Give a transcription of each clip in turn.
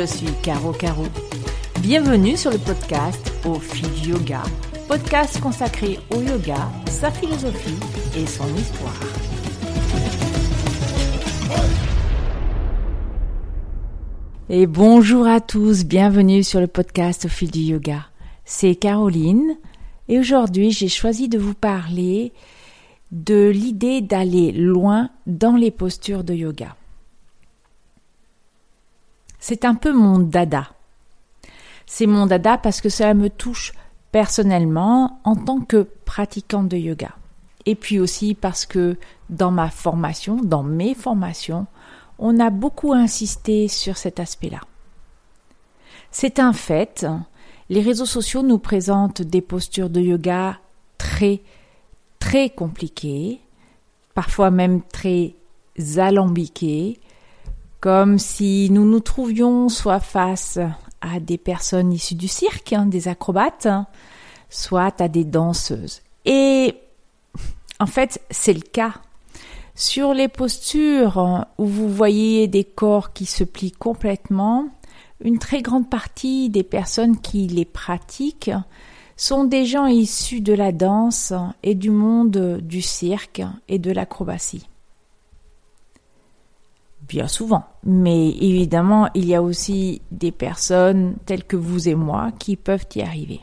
je suis Caro Caro. Bienvenue sur le podcast Au fil du yoga, podcast consacré au yoga, sa philosophie et son histoire. Et bonjour à tous, bienvenue sur le podcast Au fil du yoga. C'est Caroline et aujourd'hui j'ai choisi de vous parler de l'idée d'aller loin dans les postures de yoga. C'est un peu mon dada. C'est mon dada parce que cela me touche personnellement en tant que pratiquante de yoga. Et puis aussi parce que dans ma formation, dans mes formations, on a beaucoup insisté sur cet aspect-là. C'est un fait, les réseaux sociaux nous présentent des postures de yoga très très compliquées, parfois même très alambiquées, comme si nous nous trouvions soit face à des personnes issues du cirque, hein, des acrobates, soit à des danseuses. Et en fait, c'est le cas. Sur les postures où vous voyez des corps qui se plient complètement, une très grande partie des personnes qui les pratiquent sont des gens issus de la danse et du monde du cirque et de l'acrobatie. Bien souvent. Mais évidemment, il y a aussi des personnes telles que vous et moi qui peuvent y arriver.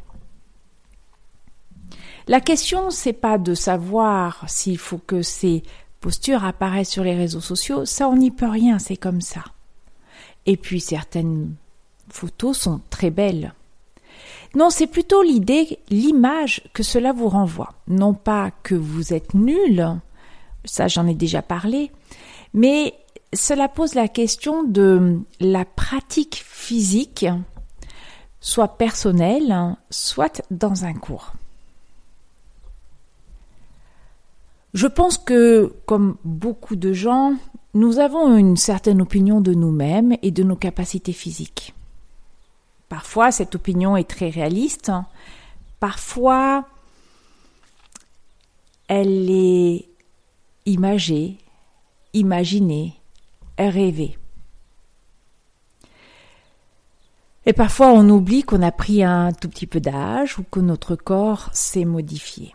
La question, c'est pas de savoir s'il faut que ces postures apparaissent sur les réseaux sociaux. Ça, on n'y peut rien. C'est comme ça. Et puis, certaines photos sont très belles. Non, c'est plutôt l'idée, l'image que cela vous renvoie. Non pas que vous êtes nul, ça j'en ai déjà parlé, mais cela pose la question de la pratique physique, soit personnelle, soit dans un cours. Je pense que, comme beaucoup de gens, nous avons une certaine opinion de nous-mêmes et de nos capacités physiques. Parfois, cette opinion est très réaliste. Parfois, elle est imagée, imaginée, Et parfois, on oublie qu'on a pris un tout petit peu d'âge ou que notre corps s'est modifié.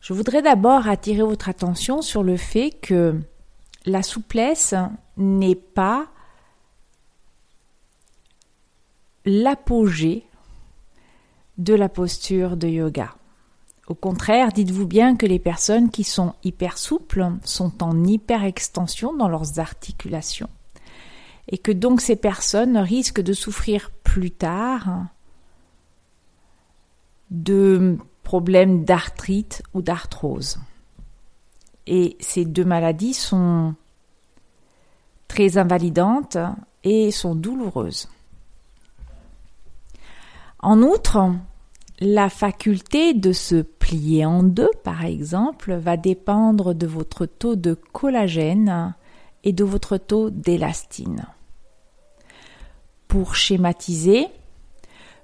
Je voudrais d'abord attirer votre attention sur le fait que la souplesse n'est pas l'apogée de la posture de yoga. Au contraire, dites-vous bien que les personnes qui sont hyper souples sont en hyper extension dans leurs articulations et que donc ces personnes risquent de souffrir plus tard de problèmes d'arthrite ou d'arthrose. Et ces deux maladies sont très invalidantes et sont douloureuses. En outre, la faculté de se plier en deux, par exemple, va dépendre de votre taux de collagène et de votre taux d'élastine. Pour schématiser,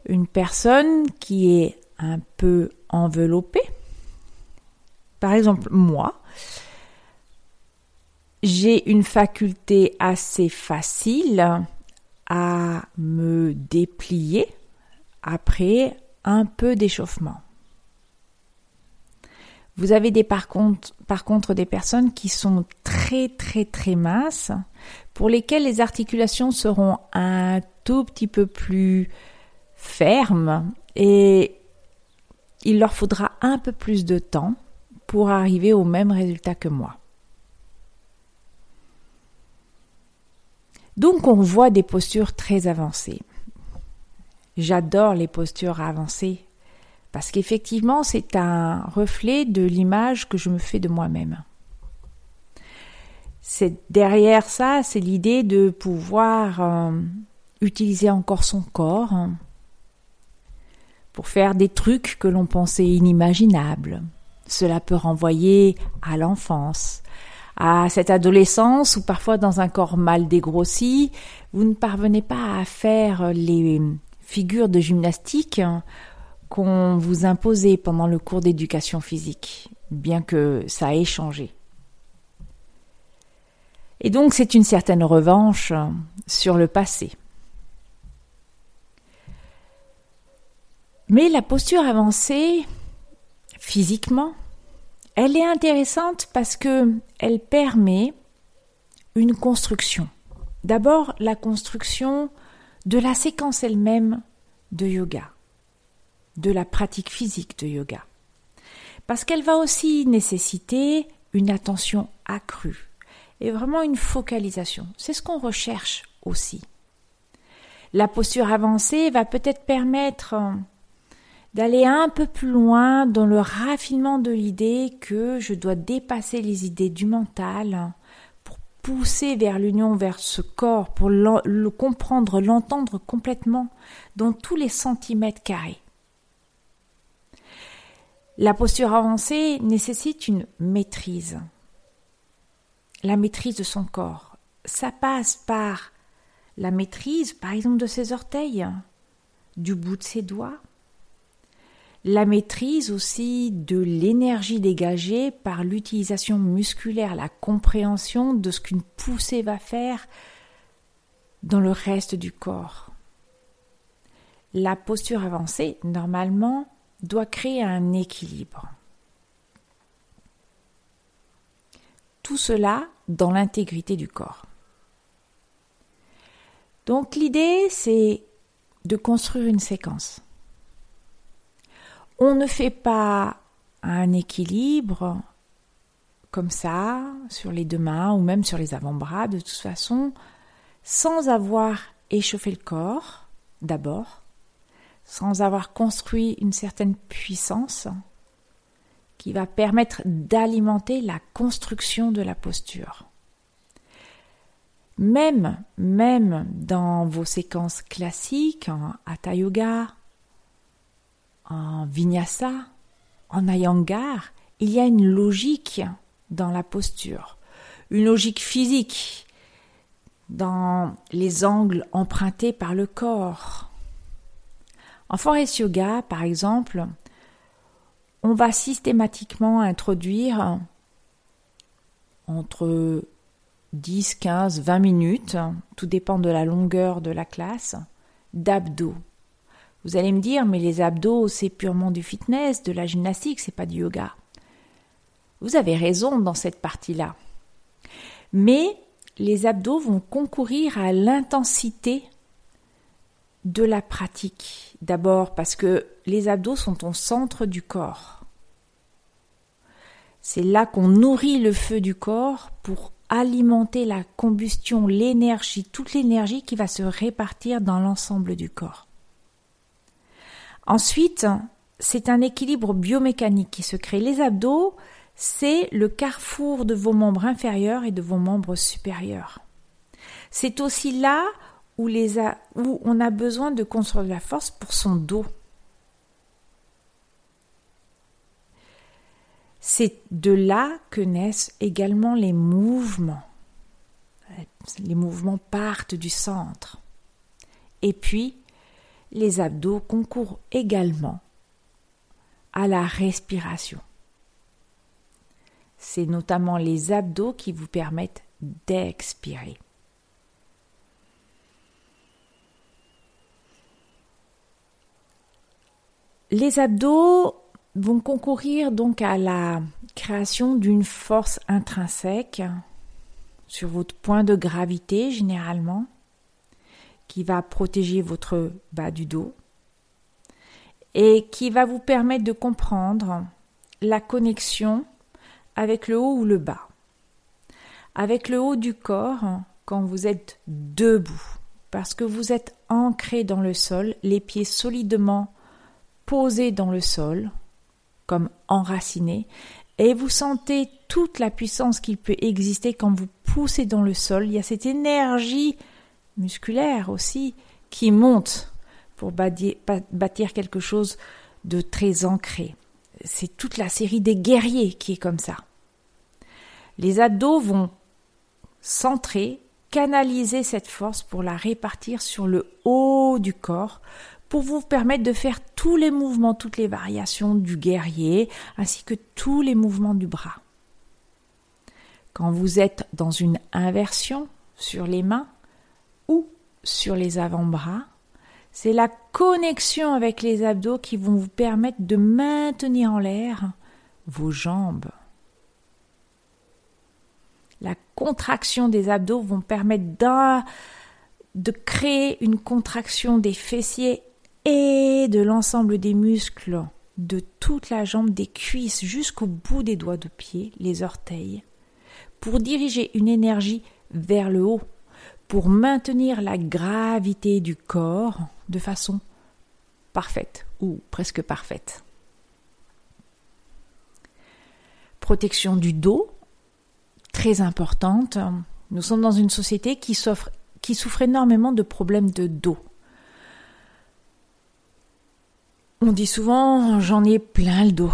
une personne qui est un peu enveloppée, par exemple moi, j'ai une faculté assez facile à me déplier après un peu d'échauffement. Vous avez des, par, contre, par contre des personnes qui sont très très très minces, pour lesquelles les articulations seront un tout petit peu plus fermes et il leur faudra un peu plus de temps pour arriver au même résultat que moi. Donc on voit des postures très avancées. J'adore les postures avancées parce qu'effectivement, c'est un reflet de l'image que je me fais de moi-même. C'est derrière ça, c'est l'idée de pouvoir euh, utiliser encore son corps hein, pour faire des trucs que l'on pensait inimaginables. Cela peut renvoyer à l'enfance, à cette adolescence où parfois dans un corps mal dégrossi, vous ne parvenez pas à faire les figure de gymnastique qu'on vous imposait pendant le cours d'éducation physique, bien que ça ait changé. Et donc c'est une certaine revanche sur le passé. Mais la posture avancée, physiquement, elle est intéressante parce que elle permet une construction. D'abord, la construction de la séquence elle-même de yoga, de la pratique physique de yoga. Parce qu'elle va aussi nécessiter une attention accrue et vraiment une focalisation. C'est ce qu'on recherche aussi. La posture avancée va peut-être permettre d'aller un peu plus loin dans le raffinement de l'idée que je dois dépasser les idées du mental pousser vers l'union, vers ce corps, pour le comprendre, l'entendre complètement dans tous les centimètres carrés. La posture avancée nécessite une maîtrise. La maîtrise de son corps. Ça passe par la maîtrise, par exemple, de ses orteils, du bout de ses doigts, la maîtrise aussi de l'énergie dégagée par l'utilisation musculaire, la compréhension de ce qu'une poussée va faire dans le reste du corps. La posture avancée, normalement, doit créer un équilibre. Tout cela dans l'intégrité du corps. Donc l'idée, c'est de construire une séquence on ne fait pas un équilibre comme ça, sur les deux mains ou même sur les avant-bras, de toute façon, sans avoir échauffé le corps, d'abord, sans avoir construit une certaine puissance qui va permettre d'alimenter la construction de la posture. Même, même dans vos séquences classiques, en hatha yoga, en vinyasa, en ayangar, il y a une logique dans la posture, une logique physique dans les angles empruntés par le corps. En forest yoga, par exemple, on va systématiquement introduire entre 10, 15, 20 minutes, tout dépend de la longueur de la classe, d'abdos. Vous allez me dire, mais les abdos, c'est purement du fitness, de la gymnastique, c'est pas du yoga. Vous avez raison dans cette partie-là. Mais les abdos vont concourir à l'intensité de la pratique. D'abord parce que les abdos sont au centre du corps. C'est là qu'on nourrit le feu du corps pour alimenter la combustion, l'énergie, toute l'énergie qui va se répartir dans l'ensemble du corps. Ensuite, c'est un équilibre biomécanique qui se crée. Les abdos, c'est le carrefour de vos membres inférieurs et de vos membres supérieurs. C'est aussi là où, on a besoin de construire de la force pour son dos. C'est de là que naissent également les mouvements. Les mouvements partent du centre. Et puis, les abdos concourent également à la respiration. C'est notamment les abdos qui vous permettent d'expirer. Les abdos vont concourir donc à la création d'une force intrinsèque sur votre point de gravité généralement qui va protéger votre bas du dos et qui va vous permettre de comprendre la connexion avec le haut ou le bas. Avec le haut du corps quand vous êtes debout, parce que vous êtes ancré dans le sol, les pieds solidement posés dans le sol, comme enracinés, et vous sentez toute la puissance qui peut exister quand vous poussez dans le sol. Il y a cette énergie musculaire aussi qui monte pour bâtir quelque chose de très ancré. C'est toute la série des guerriers qui est comme ça. Les ados vont centrer, canaliser cette force pour la répartir sur le haut du corps pour vous permettre de faire tous les mouvements, toutes les variations du guerrier, ainsi que tous les mouvements du bras. quand vous êtes dans une inversion sur les mains sur les avant-bras, c'est la connexion avec les abdos qui vont vous permettre de maintenir en l'air vos jambes. La contraction des abdos vont permettre de créer une contraction des fessiers et de l'ensemble des muscles de toute la jambe, des cuisses jusqu'au bout des doigts de pied, les orteils, pour diriger une énergie vers le haut, pour maintenir la gravité du corps de façon parfaite ou presque parfaite. Protection du dos, très importante. Nous sommes dans une société qui, souffre énormément de problèmes de dos. On dit souvent j'en ai plein le dos,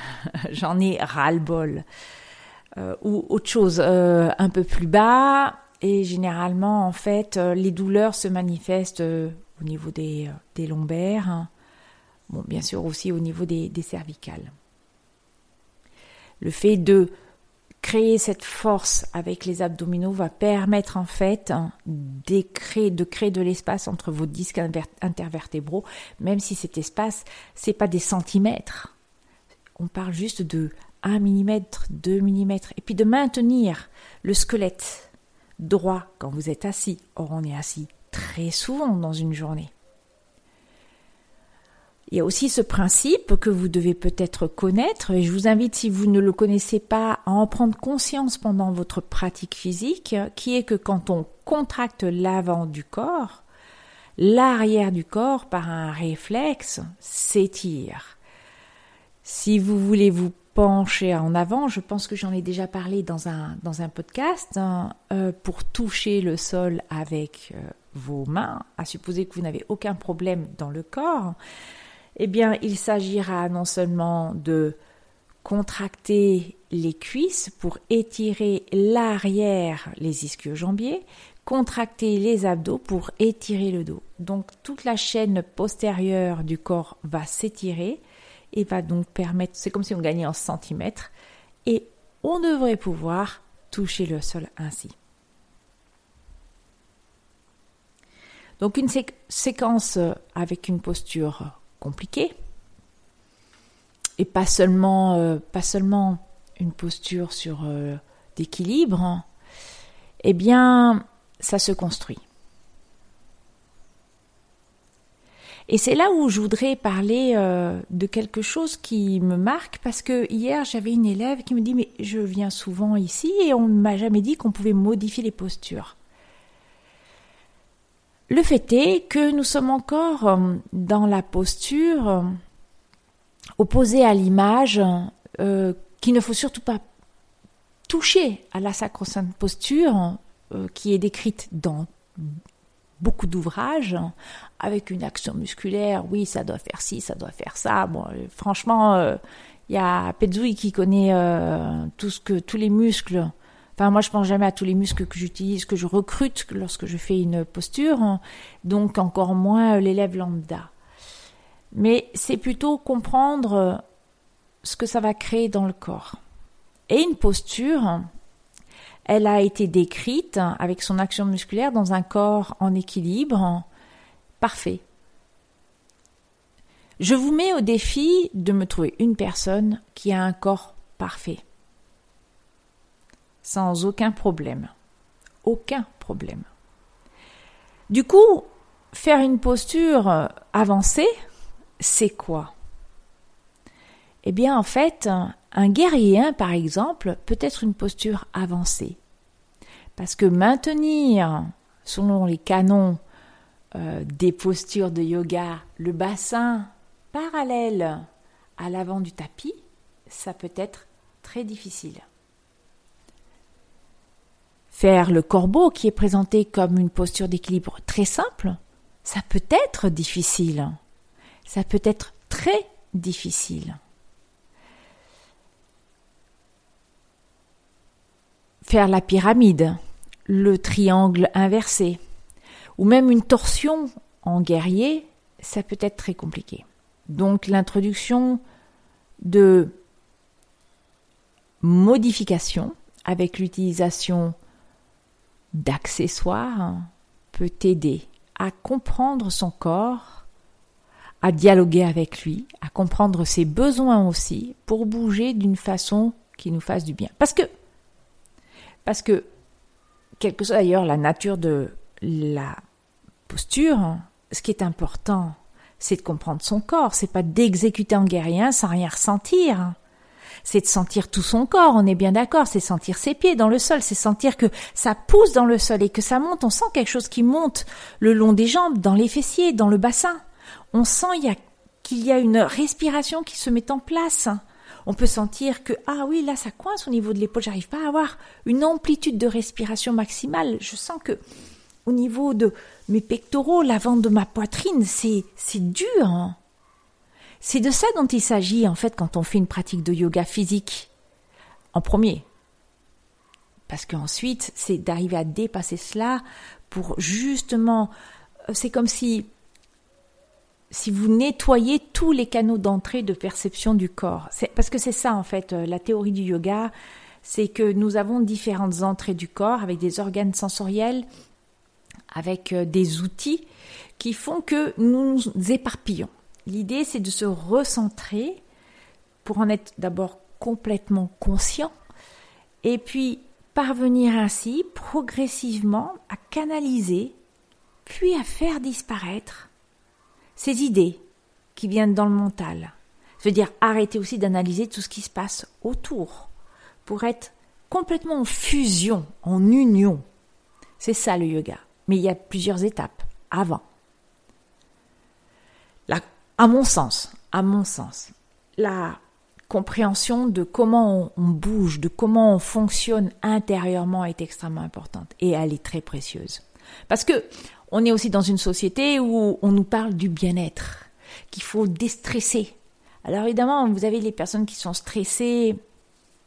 j'en ai ras-le-bol, euh, ou autre chose euh, un peu plus bas. Et généralement, en fait, euh, les douleurs se manifestent au niveau des, lombaires, hein. bien sûr aussi au niveau des cervicales. Le fait de créer cette force avec les abdominaux va permettre en fait de créer, de créer de l'espace entre vos disques intervertébraux, même si cet espace, c'est pas des centimètres. On parle juste de 1 mm, 2 mm, et puis de maintenir le squelette droit quand vous êtes assis. Or, on est assis très souvent dans une journée. Il y a aussi ce principe que vous devez peut-être connaître, et je vous invite, si vous ne le connaissez pas, à en prendre conscience pendant votre pratique physique, qui est que quand on contracte l'avant du corps, l'arrière du corps, par un réflexe, s'étire. Si vous voulez vous pencher en avant, je pense que j'en ai déjà parlé dans un, dans un podcast, hein, euh, pour toucher le sol avec euh, vos mains, à supposer que vous n'avez aucun problème dans le corps, eh bien, il s'agira non seulement de contracter les cuisses pour étirer l'arrière, les ischio-jambiers, contracter les abdos pour étirer le dos. Donc toute la chaîne postérieure du corps va s'étirer et va donc permettre, c'est comme si on gagnait en centimètres, et on devrait pouvoir toucher le sol ainsi. Donc une séquence avec une posture compliqué. Et pas seulement, euh, pas seulement une posture sur euh, d'équilibre, hein. eh bien, ça se construit. Et c'est là où je voudrais parler euh, de quelque chose qui me marque parce que hier j'avais une élève qui me dit mais je viens souvent ici et on ne m'a jamais dit qu'on pouvait modifier les postures. Le fait est que nous sommes encore euh, dans la posture euh, opposée à l'image qu'il ne faut surtout pas toucher à la sacro-sainte posture qui est décrite dans beaucoup d'ouvrages avec une action musculaire. Oui, ça doit faire ci, ça doit faire ça. Bon, franchement, il y a Pezzoui qui connaît tout ce que tous les muscles Enfin, moi, je pense jamais à tous les muscles que j'utilise, que je recrute lorsque je fais une posture, hein. donc encore moins euh, l'élève lambda. Mais c'est plutôt comprendre euh, ce que ça va créer dans le corps. Et une posture, elle a été décrite avec son action musculaire dans un corps en équilibre parfait. Je vous mets au défi de me trouver une personne qui a un corps parfait sans aucun problème. Aucun problème. Du coup, faire une posture avancée, c'est quoi? Eh bien, en fait, un guerrier, par exemple, peut être une posture avancée. Parce que maintenir, selon les canons euh, des postures de yoga, le bassin parallèle à l'avant du tapis, ça peut être très difficile. Faire le corbeau, qui est présenté comme une posture d'équilibre très simple, ça peut être difficile. Ça peut être très difficile. Faire la pyramide, le triangle inversé, ou même une torsion en guerrier, ça peut être très compliqué. Donc l'introduction de modifications avec l'utilisation d'accessoires, peut t'aider à comprendre son corps, à dialoguer avec lui, à comprendre ses besoins aussi, pour bouger d'une façon qui nous fasse du bien. Parce que, parce que, quelle que soit d'ailleurs la nature de la posture, ce qui est important, c'est de comprendre son corps, c'est pas d'exécuter en guérien sans rien ressentir. C'est de sentir tout son corps, on est bien d'accord, c'est sentir ses pieds dans le sol, c'est sentir que ça pousse dans le sol et que ça monte, on sent quelque chose qui monte le long des jambes, dans les fessiers, dans le bassin. On sent qu'il y a une respiration qui se met en place. On peut sentir que ah oui là ça coince au niveau de l'épaule, j'arrive pas à avoir une amplitude de respiration maximale. Je sens que au niveau de mes pectoraux, l'avant de ma poitrine, c'est c'est dur. Hein. c'est de ça dont il s'agit en fait quand on fait une pratique de yoga physique. En premier. Parce qu'ensuite, c'est d'arriver à dépasser cela pour justement euh, c'est comme si si vous nettoyez tous les canaux d'entrée de perception du corps. Parce que c'est ça en fait euh, la théorie du yoga, c'est que nous avons différentes entrées du corps avec des organes sensoriels avec euh, des outils qui font que nous nous éparpillons. L'idée, c'est de se recentrer pour en être d'abord complètement conscient et puis parvenir ainsi progressivement à canaliser, puis à faire disparaître ces idées qui viennent dans le mental. Je veux dire arrêter aussi d'analyser tout ce qui se passe autour pour être complètement en fusion, en union. C'est ça le yoga mais il y a plusieurs étapes avant. à mon sens, à mon sens, la compréhension de comment on, bouge, de comment on fonctionne intérieurement est extrêmement importante et elle est très précieuse. Parce que on est aussi dans une société où on nous parle du bien-être, qu'il faut déstresser. Alors évidemment, vous avez les personnes qui sont stressées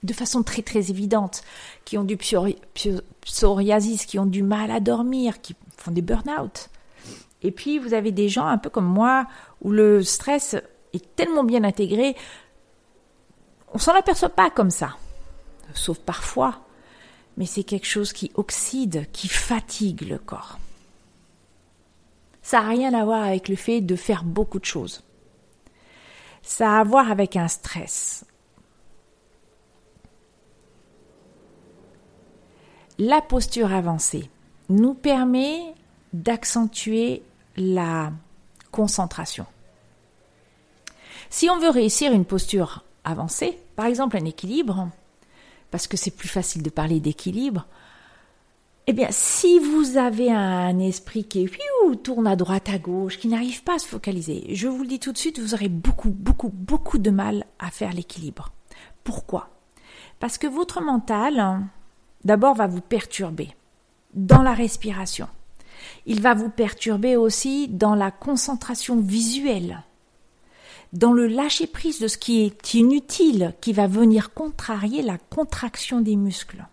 de façon très très évidente, qui ont du psoriasis, qui ont du mal à dormir, qui font des burn-out. Et puis vous avez des gens un peu comme moi où le stress est tellement bien intégré, on s'en aperçoit pas comme ça, sauf parfois, mais c'est quelque chose qui oxyde, qui fatigue le corps. Ça n'a rien à voir avec le fait de faire beaucoup de choses. Ça a à voir avec un stress, la posture avancée nous permet d'accentuer la concentration. Si on veut réussir une posture avancée, par exemple un équilibre, parce que c'est plus facile de parler d'équilibre, eh bien, si vous avez un esprit qui tourne à droite, à gauche, qui n'arrive pas à se focaliser, je vous le dis tout de suite, vous aurez beaucoup, beaucoup, beaucoup de mal à faire l'équilibre. Pourquoi? Parce que votre mental, d'abord va vous perturber dans la respiration. Il va vous perturber aussi dans la concentration visuelle, dans le lâcher-prise de ce qui est inutile, qui va venir contrarier la contraction des muscles.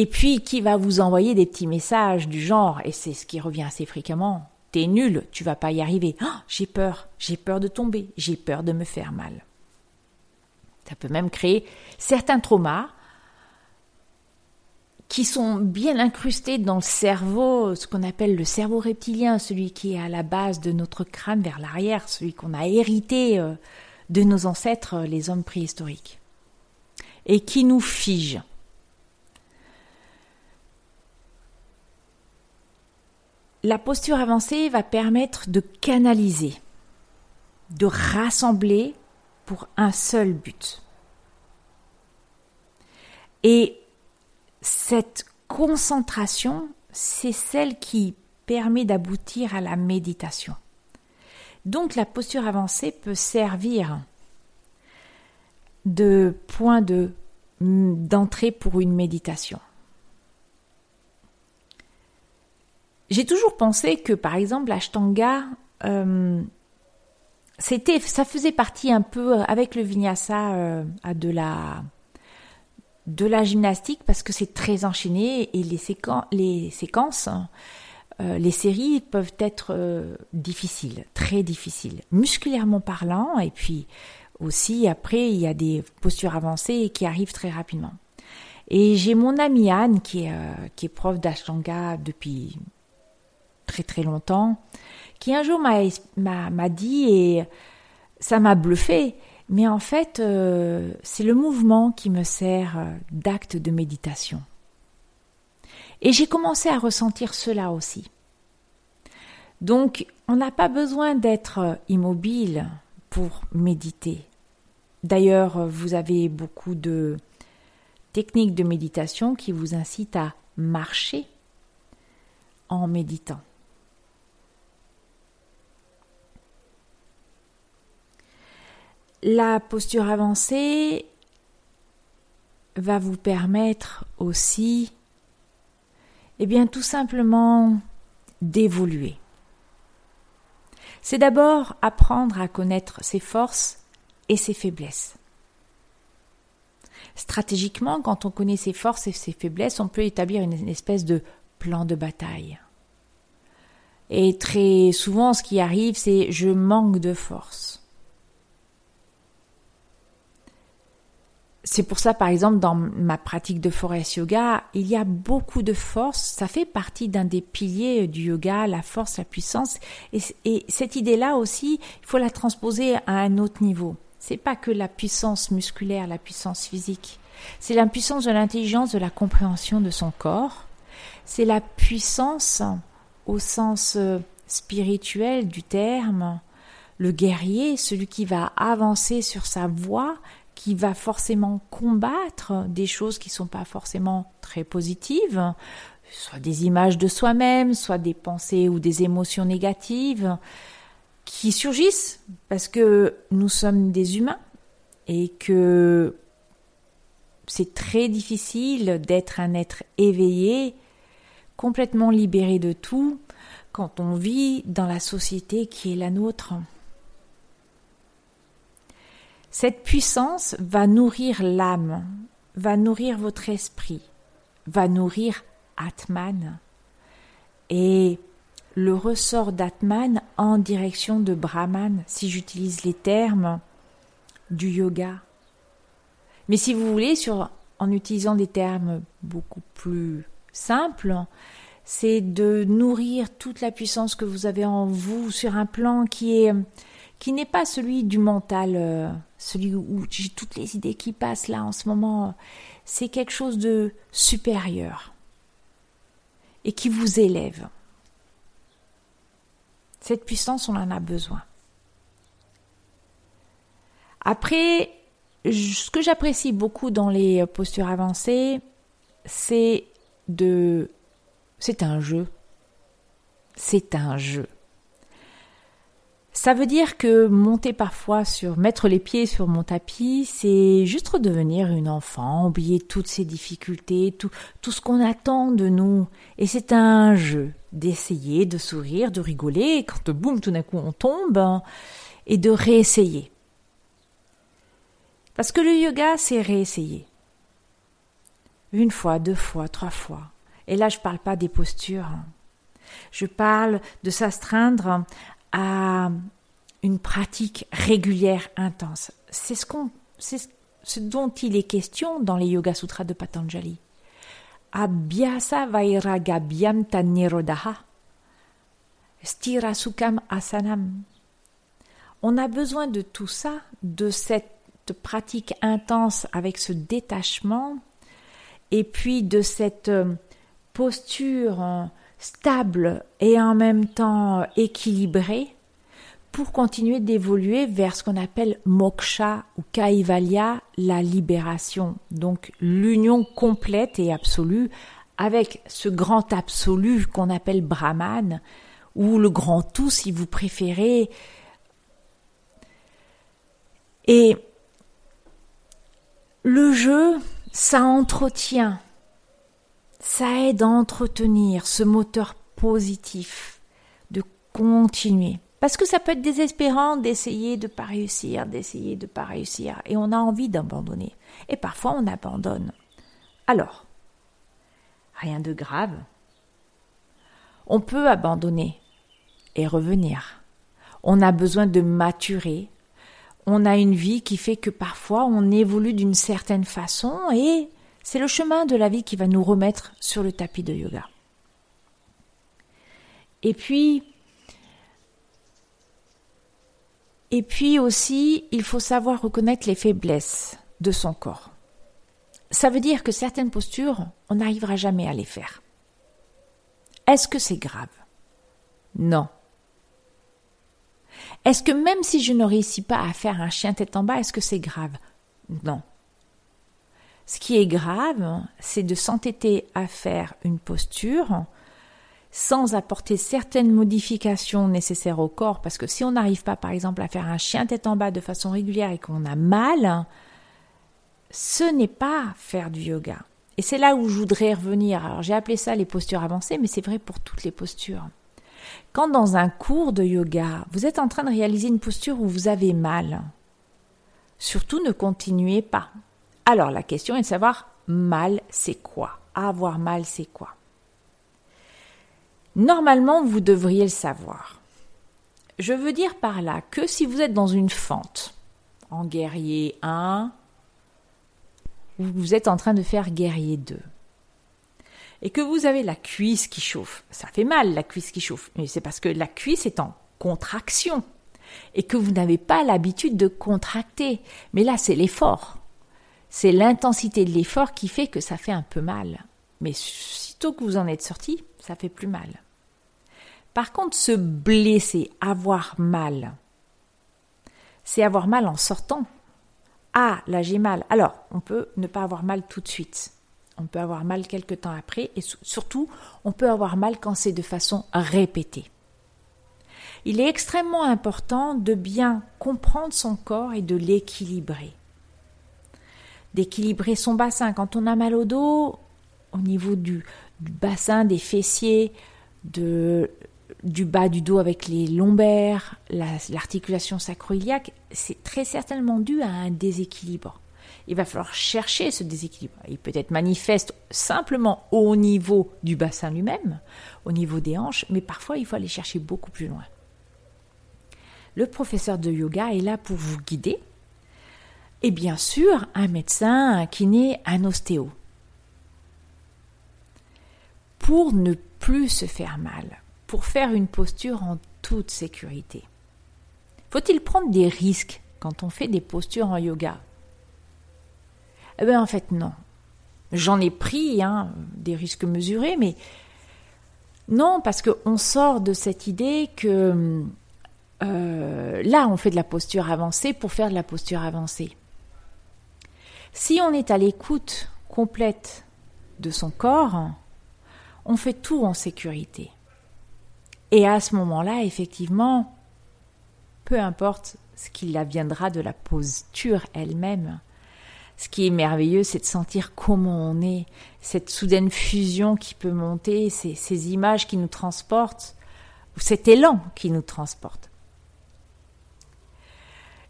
Et puis qui va vous envoyer des petits messages du genre, et c'est ce qui revient assez fréquemment, t'es nul, tu vas pas y arriver, oh, j'ai peur, j'ai peur de tomber, j'ai peur de me faire mal. Ça peut même créer certains traumas qui sont bien incrustés dans le cerveau, ce qu'on appelle le cerveau reptilien, celui qui est à la base de notre crâne vers l'arrière, celui qu'on a hérité euh, de nos ancêtres, les hommes préhistoriques, et qui nous fige. La posture avancée va permettre de canaliser, de rassembler pour un seul but. Et cette concentration, c'est celle qui permet d'aboutir à la méditation. Donc la posture avancée peut servir de point de d'entrée pour une méditation. J'ai toujours pensé que par exemple l'ashtanga euh, c'était ça faisait partie un peu avec le vinyasa euh, de la de la gymnastique parce que c'est très enchaîné et les, les séquences, euh, les séries peuvent être euh, difficiles, très difficiles, musculairement parlant et puis aussi, après, il y a des postures avancées qui arrivent très rapidement. Et j'ai mon amie Anne, qui est, euh, qui est prof d'Ashtanga depuis très très longtemps, qui un jour m'a dit, et ça m'a bluffé, mais en fait, euh, c'est le mouvement qui me sert euh, d'acte de méditation. Et j'ai commencé à ressentir cela aussi. Donc, on n'a pas besoin d'être immobile pour méditer. D'ailleurs, vous avez beaucoup de techniques de méditation qui vous incitent à marcher en méditant. La posture avancée va vous permettre aussi, eh bien, tout simplement d'évoluer. C'est d'abord apprendre à connaître ses forces et ses faiblesses. Stratégiquement, quand on connaît ses forces et ses faiblesses, on peut établir une espèce de plan de bataille. Et très souvent, ce qui arrive, c'est je manque de force. C'est pour ça, par exemple, dans ma pratique de forest yoga, il y a beaucoup de force. Ça fait partie d'un des piliers du yoga, la force, la puissance. Et, et cette idée-là aussi, il faut la transposer à un autre niveau. C'est pas que la puissance musculaire, la puissance physique. C'est la puissance de l'intelligence, de la compréhension de son corps. C'est la puissance au sens euh, spirituel du terme. Le guerrier, celui qui va avancer sur sa voie, qui va forcément combattre des choses qui ne sont pas forcément très positives, soit des images de soi-même, soit des pensées ou des émotions négatives qui surgissent parce que nous sommes des humains et que c'est très difficile d'être un être éveillé, complètement libéré de tout, quand on vit dans la société qui est la nôtre. Cette puissance va nourrir l'âme, va nourrir votre esprit, va nourrir Atman. Et le ressort d'Atman en direction de Brahman, si j'utilise les termes du yoga. Mais si vous voulez, en utilisant des termes beaucoup plus simples, c'est de nourrir toute la puissance que vous avez en vous sur un plan qui est qui n'est pas celui du mental, euh, celui où j'ai toutes les idées qui passent là en ce moment. C'est quelque chose de supérieur et qui vous élève. Cette puissance, on en a besoin. Après, ce que j'apprécie beaucoup dans les postures avancées, c'est de... C'est un jeu. C'est un jeu. Ça veut dire que monter parfois sur, mettre les pieds sur mon tapis, c'est juste redevenir une enfant, oublier toutes ces difficultés, tout, tout ce qu'on attend de nous. Et c'est un jeu d'essayer, de sourire, de rigoler, quand boum, tout d'un coup on tombe, hein, et de réessayer. Parce que le yoga, c'est réessayer. Une fois, deux fois, trois fois. Et là, je parle pas des postures. Hein. Je parle de s'astreindre à une pratique régulière intense. C'est ce, dont il est question dans les Yoga Sutras de Patanjali. Abhyasa vairagabhyam tanirodaha. Stirasukam asanam. On a besoin de tout ça, de cette pratique intense avec ce détachement, et puis de cette euh, posture stable et en même temps équilibré pour continuer d'évoluer vers ce qu'on appelle moksha ou kaivalya, la libération, donc l'union complète et absolue avec ce grand absolu qu'on appelle Brahman, ou le grand tout si vous préférez. Et le jeu, ça entretient ça aide à entretenir ce moteur positif, de continuer. Parce que ça peut être désespérant d'essayer de pas réussir, d'essayer de pas réussir, et on a envie d'abandonner. Et parfois on abandonne. Alors, rien de grave. On peut abandonner et revenir. On a besoin de maturer. on a une vie qui fait que parfois on évolue d'une certaine façon et c'est le chemin de la vie qui va nous remettre sur le tapis de yoga. Et puis, et puis aussi, il faut savoir reconnaître les faiblesses de son corps. Ça veut dire que certaines postures, on n'arrivera jamais à les faire. Est-ce que c'est grave? Non. Est-ce que même si je ne réussis pas à faire un chien tête en bas, est-ce que c'est grave? Non. Ce qui est grave, c'est de s'entêter à faire une posture sans apporter certaines modifications nécessaires au corps, parce que si on n'arrive pas, par exemple, à faire un chien tête en bas de façon régulière et qu'on a mal, ce n'est pas faire du yoga. Et c'est là où je voudrais revenir. Alors j'ai appelé ça les postures avancées, mais c'est vrai pour toutes les postures. Quand dans un cours de yoga, vous êtes en train de réaliser une posture où vous avez mal, surtout ne continuez pas. Alors la question est de savoir mal c'est quoi? Avoir mal c'est quoi? Normalement, vous devriez le savoir. Je veux dire par là que si vous êtes dans une fente, en guerrier 1, vous êtes en train de faire guerrier 2, et que vous avez la cuisse qui chauffe, ça fait mal la cuisse qui chauffe, mais c'est parce que la cuisse est en contraction, et que vous n'avez pas l'habitude de contracter. Mais là, c'est l'effort. C'est l'intensité de l'effort qui fait que ça fait un peu mal. Mais sitôt que vous en êtes sorti, ça fait plus mal. Par contre, se blesser, avoir mal, c'est avoir mal en sortant. Ah, là j'ai mal. Alors, on peut ne pas avoir mal tout de suite. On peut avoir mal quelque temps après et surtout, on peut avoir mal quand c'est de façon répétée. Il est extrêmement important de bien comprendre son corps et de l'équilibrer. D'équilibrer son bassin. Quand on a mal au dos, au niveau du, bassin, des fessiers, du bas du dos avec les lombaires, l'articulation sacro-iliaque, c'est très certainement dû à un déséquilibre. Il va falloir chercher ce déséquilibre. Il peut être manifeste simplement au niveau du bassin lui-même, au niveau des hanches, mais parfois il faut aller chercher beaucoup plus loin. Le professeur de yoga est là pour vous guider. Et bien sûr, un médecin, un kiné, un ostéo. Pour ne plus se faire mal, pour faire une posture en toute sécurité. Faut-il prendre des risques quand on fait des postures en yoga? Eh bien en fait non. J'en ai pris hein, des risques mesurés, mais non, parce qu'on sort de cette idée que euh, là, on fait de la posture avancée pour faire de la posture avancée. Si on est à l'écoute complète de son corps, on fait tout en sécurité. Et à ce moment-là, effectivement, peu importe ce qu'il adviendra de la posture elle-même, ce qui est merveilleux, c'est de sentir comment on est, cette soudaine fusion qui peut monter, ces, images qui nous transportent, ou cet élan qui nous transporte.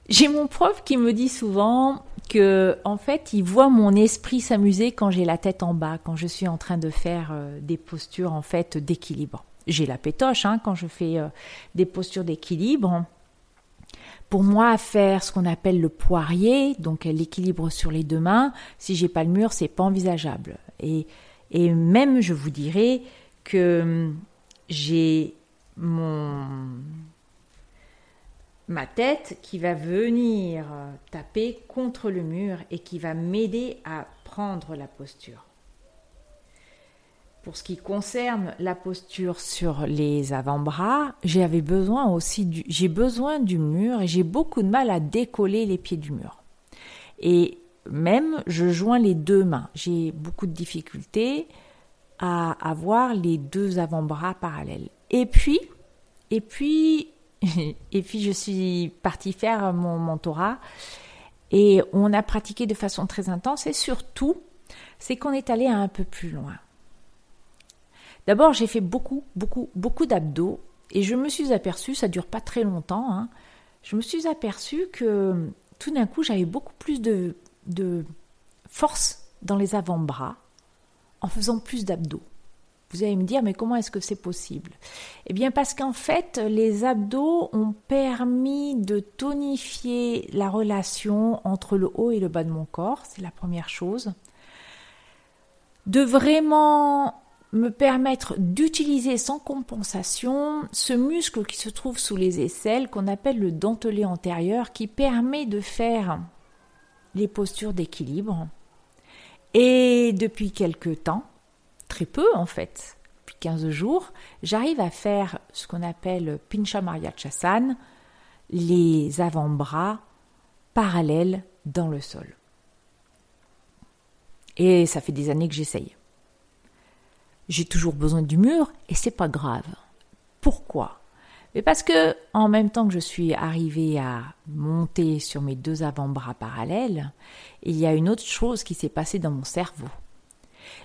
J'ai mon prof qui me dit souvent que, en fait, il voit mon esprit s'amuser quand j'ai la tête en bas, quand je suis en train de faire euh, des postures, en fait, d'équilibre j'ai la pétoche hein, quand je fais euh, des postures d'équilibre. Pour moi, faire ce qu'on appelle le poirier, donc l'équilibre sur les deux mains, si j'ai pas le mur, c'est pas envisageable. Et, et même, je vous dirais que j'ai mon ma tête qui va venir taper contre le mur et qui va m'aider à prendre la posture. Pour ce qui concerne la posture sur les avant-bras, j'avais besoin aussi du, j'ai besoin du mur et j'ai beaucoup de mal à décoller les pieds du mur. Et même, je joins les deux mains. J'ai beaucoup de difficultés à avoir les deux avant-bras parallèles. Et puis, et puis, et puis je suis partie faire mon mentorat et on a pratiqué de façon très intense et surtout, c'est qu'on est allé un peu plus loin. D'abord, j'ai fait beaucoup, beaucoup, beaucoup d'abdos et je me suis aperçue, ça dure pas très longtemps, hein, je me suis aperçue que tout d'un coup, j'avais beaucoup plus de, de force dans les avant-bras en faisant plus d'abdos. Vous allez me dire, mais comment est-ce que c'est possible? Eh bien, parce qu'en fait, les abdos ont permis de tonifier la relation entre le haut et le bas de mon corps, c'est la première chose. De vraiment me permettre d'utiliser sans compensation ce muscle qui se trouve sous les aisselles qu'on appelle le dentelé antérieur qui permet de faire les postures d'équilibre. Et depuis quelque temps, très peu en fait, depuis 15 jours, j'arrive à faire ce qu'on appelle Pincha Chassan, les avant-bras parallèles dans le sol. Et ça fait des années que j'essaye. J'ai toujours besoin du mur et c'est pas grave. Pourquoi? Mais parce que en même temps que je suis arrivée à monter sur mes deux avant-bras parallèles, il y a une autre chose qui s'est passée dans mon cerveau.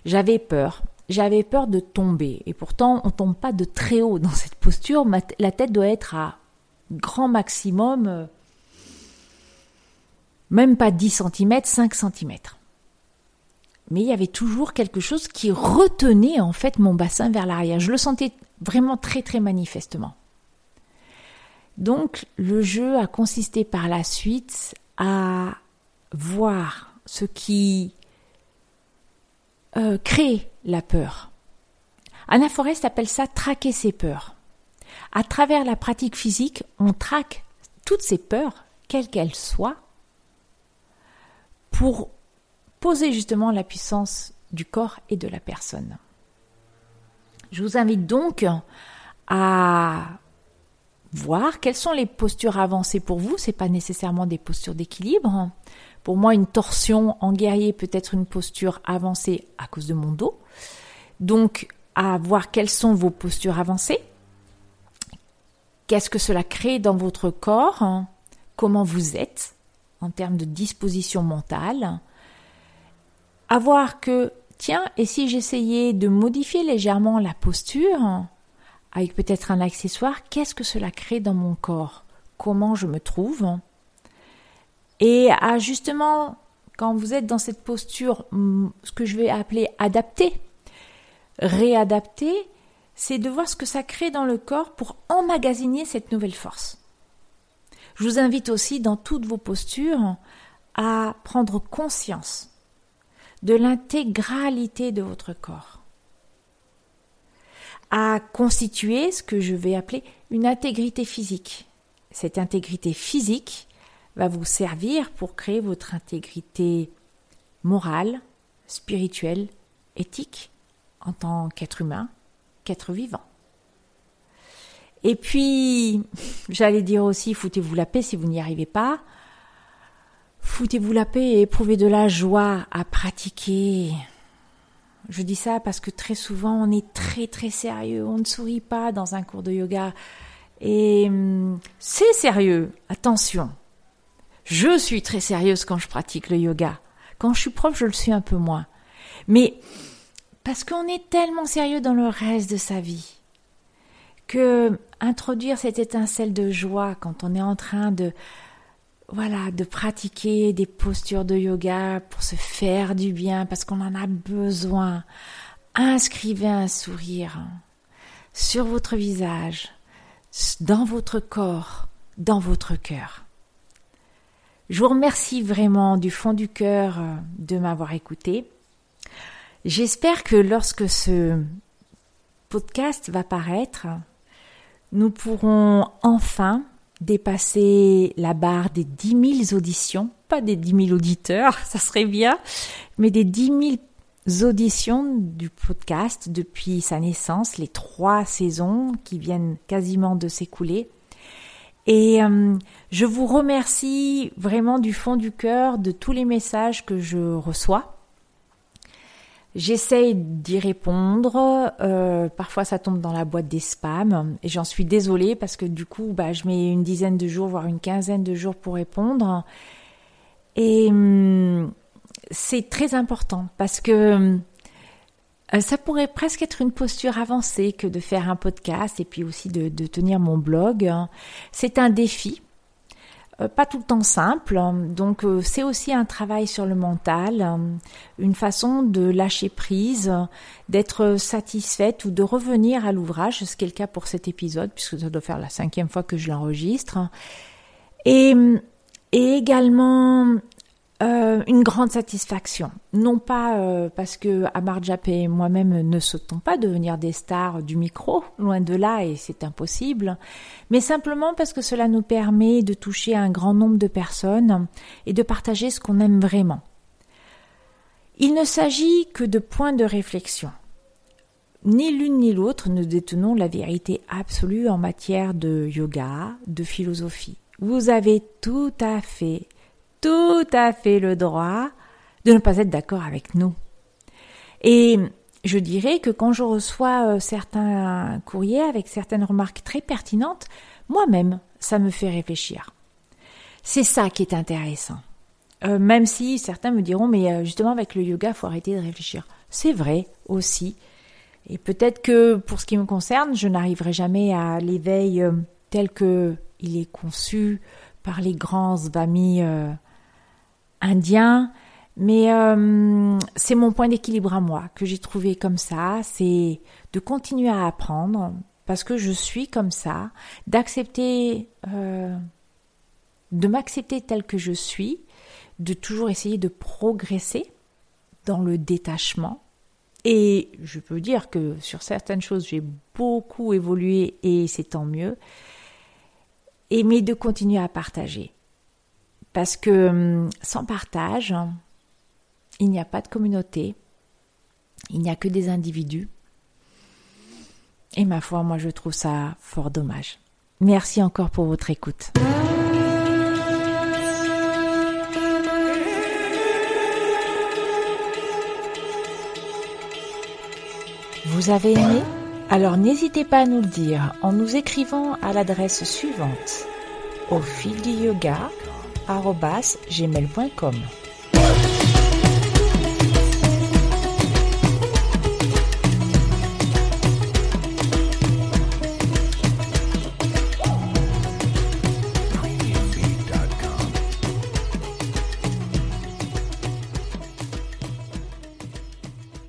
J'avais peur, j'avais peur de tomber et pourtant on tombe pas de très haut dans cette posture, la tête doit être à grand maximum euh, même pas 10 cm, 5 cm mais il y avait toujours quelque chose qui retenait en fait mon bassin vers l'arrière. Je le sentais vraiment très très manifestement. Donc le jeu a consisté par la suite à voir ce qui euh, crée la peur. Anna Forest appelle ça traquer ses peurs. À travers la pratique physique, on traque toutes ces peurs, quelles qu'elles soient, pour poser justement la puissance du corps et de la personne. Je vous invite donc à voir quelles sont les postures avancées pour vous. C'est pas nécessairement des postures d'équilibre. Pour moi, une torsion en guerrier peut être une posture avancée à cause de mon dos. Donc, à voir quelles sont vos postures avancées. Qu'est-ce que cela crée dans votre corps Comment vous êtes en termes de disposition mentale avoir que, tiens, et si j'essayais de modifier légèrement la posture, avec peut-être un accessoire, qu'est-ce que cela crée dans mon corps? Comment je me trouve? Et à justement, quand vous êtes dans cette posture, mm, ce que je vais appeler adapter, réadapter, c'est de voir ce que ça crée dans le corps pour emmagasiner cette nouvelle force. Je vous invite aussi dans toutes vos postures à prendre conscience de l'intégralité de votre corps, à constituer ce que je vais appeler une intégrité physique. Cette intégrité physique va vous servir pour créer votre intégrité morale, spirituelle, éthique, en tant qu'être humain, qu'être vivant. Et puis, j'allais dire aussi, foutez-vous la paix si vous n'y arrivez pas. Foutez-vous la paix et éprouvez de la joie à pratiquer. Je dis ça parce que très souvent on est très très sérieux, on ne sourit pas dans un cours de yoga. Et hum, c'est sérieux, attention. Je suis très sérieuse quand je pratique le yoga. Quand je suis prof, je le suis un peu moins. Mais parce qu'on est tellement sérieux dans le reste de sa vie que introduire cette étincelle de joie quand on est en train de voilà, de pratiquer des postures de yoga pour se faire du bien parce qu'on en a besoin. Inscrivez un sourire sur votre visage, dans votre corps, dans votre cœur. Je vous remercie vraiment du fond du cœur euh, de m'avoir écouté. J'espère que lorsque ce podcast va paraître, nous pourrons enfin dépasser la barre des 10 000 auditions, pas des 10 000 auditeurs, ça serait bien, mais des 10 000 auditions du podcast depuis sa naissance, les trois saisons qui viennent quasiment de s'écouler. Et euh, je vous remercie vraiment du fond du cœur de tous les messages que je reçois J'essaye d'y répondre. Euh, parfois, ça tombe dans la boîte des spams. Et j'en suis désolée parce que du coup, bah, je mets une dizaine de jours, voire une quinzaine de jours pour répondre. Et hum, c'est très important parce que euh, ça pourrait presque être une posture avancée que de faire un podcast et puis aussi de, de tenir mon blog. C'est un défi. euh, pas tout le temps simple. Donc euh, c'est aussi un travail sur le mental, euh, une façon de lâcher prise, d'être satisfaite ou de revenir à l'ouvrage, ce qui est le cas pour cet épisode, puisque ça doit faire la cinquième fois que je l'enregistre. Et, et également euh, une grande satisfaction. Non pas euh, parce que Amar Jap et moi-même ne sautons pas devenir des stars du micro, loin de là et c'est impossible, mais simplement parce que cela nous permet de toucher un grand nombre de personnes et de partager ce qu'on aime vraiment. Il ne s'agit que de points de réflexion. Ni l'une ni l'autre ne détenons la vérité absolue en matière de yoga, de philosophie. Vous avez tout à fait tout à fait le droit de ne pas être d'accord avec nous. Et je dirais que quand je reçois euh, certains courriers avec certaines remarques très pertinentes, moi-même, ça me fait réfléchir. C'est ça qui est intéressant. Euh, même si certains me diront, mais euh, justement avec le yoga, faut arrêter de réfléchir. C'est vrai aussi. Et peut-être que pour ce qui me concerne, je n'arriverai jamais à l'éveil tel que il est conçu par les grands svamis indien, mais euh, c'est mon point d'équilibre à moi que j'ai trouvé comme ça, c'est de continuer à apprendre parce que je suis comme ça, d'accepter, euh, de m'accepter tel que je suis, de toujours essayer de progresser dans le détachement. Et je peux dire que sur certaines choses, j'ai beaucoup évolué et c'est tant mieux. Et mais de continuer à partager. Parce que hum, sans partage, il n'y a pas de communauté, il n'y a que des individus. Et ma foi, moi je trouve ça fort dommage. Merci encore pour votre écoute. Vous avez aimé? Alors n'hésitez pas à nous le dire en nous écrivant à l'adresse suivante au fil du yoga gmail.com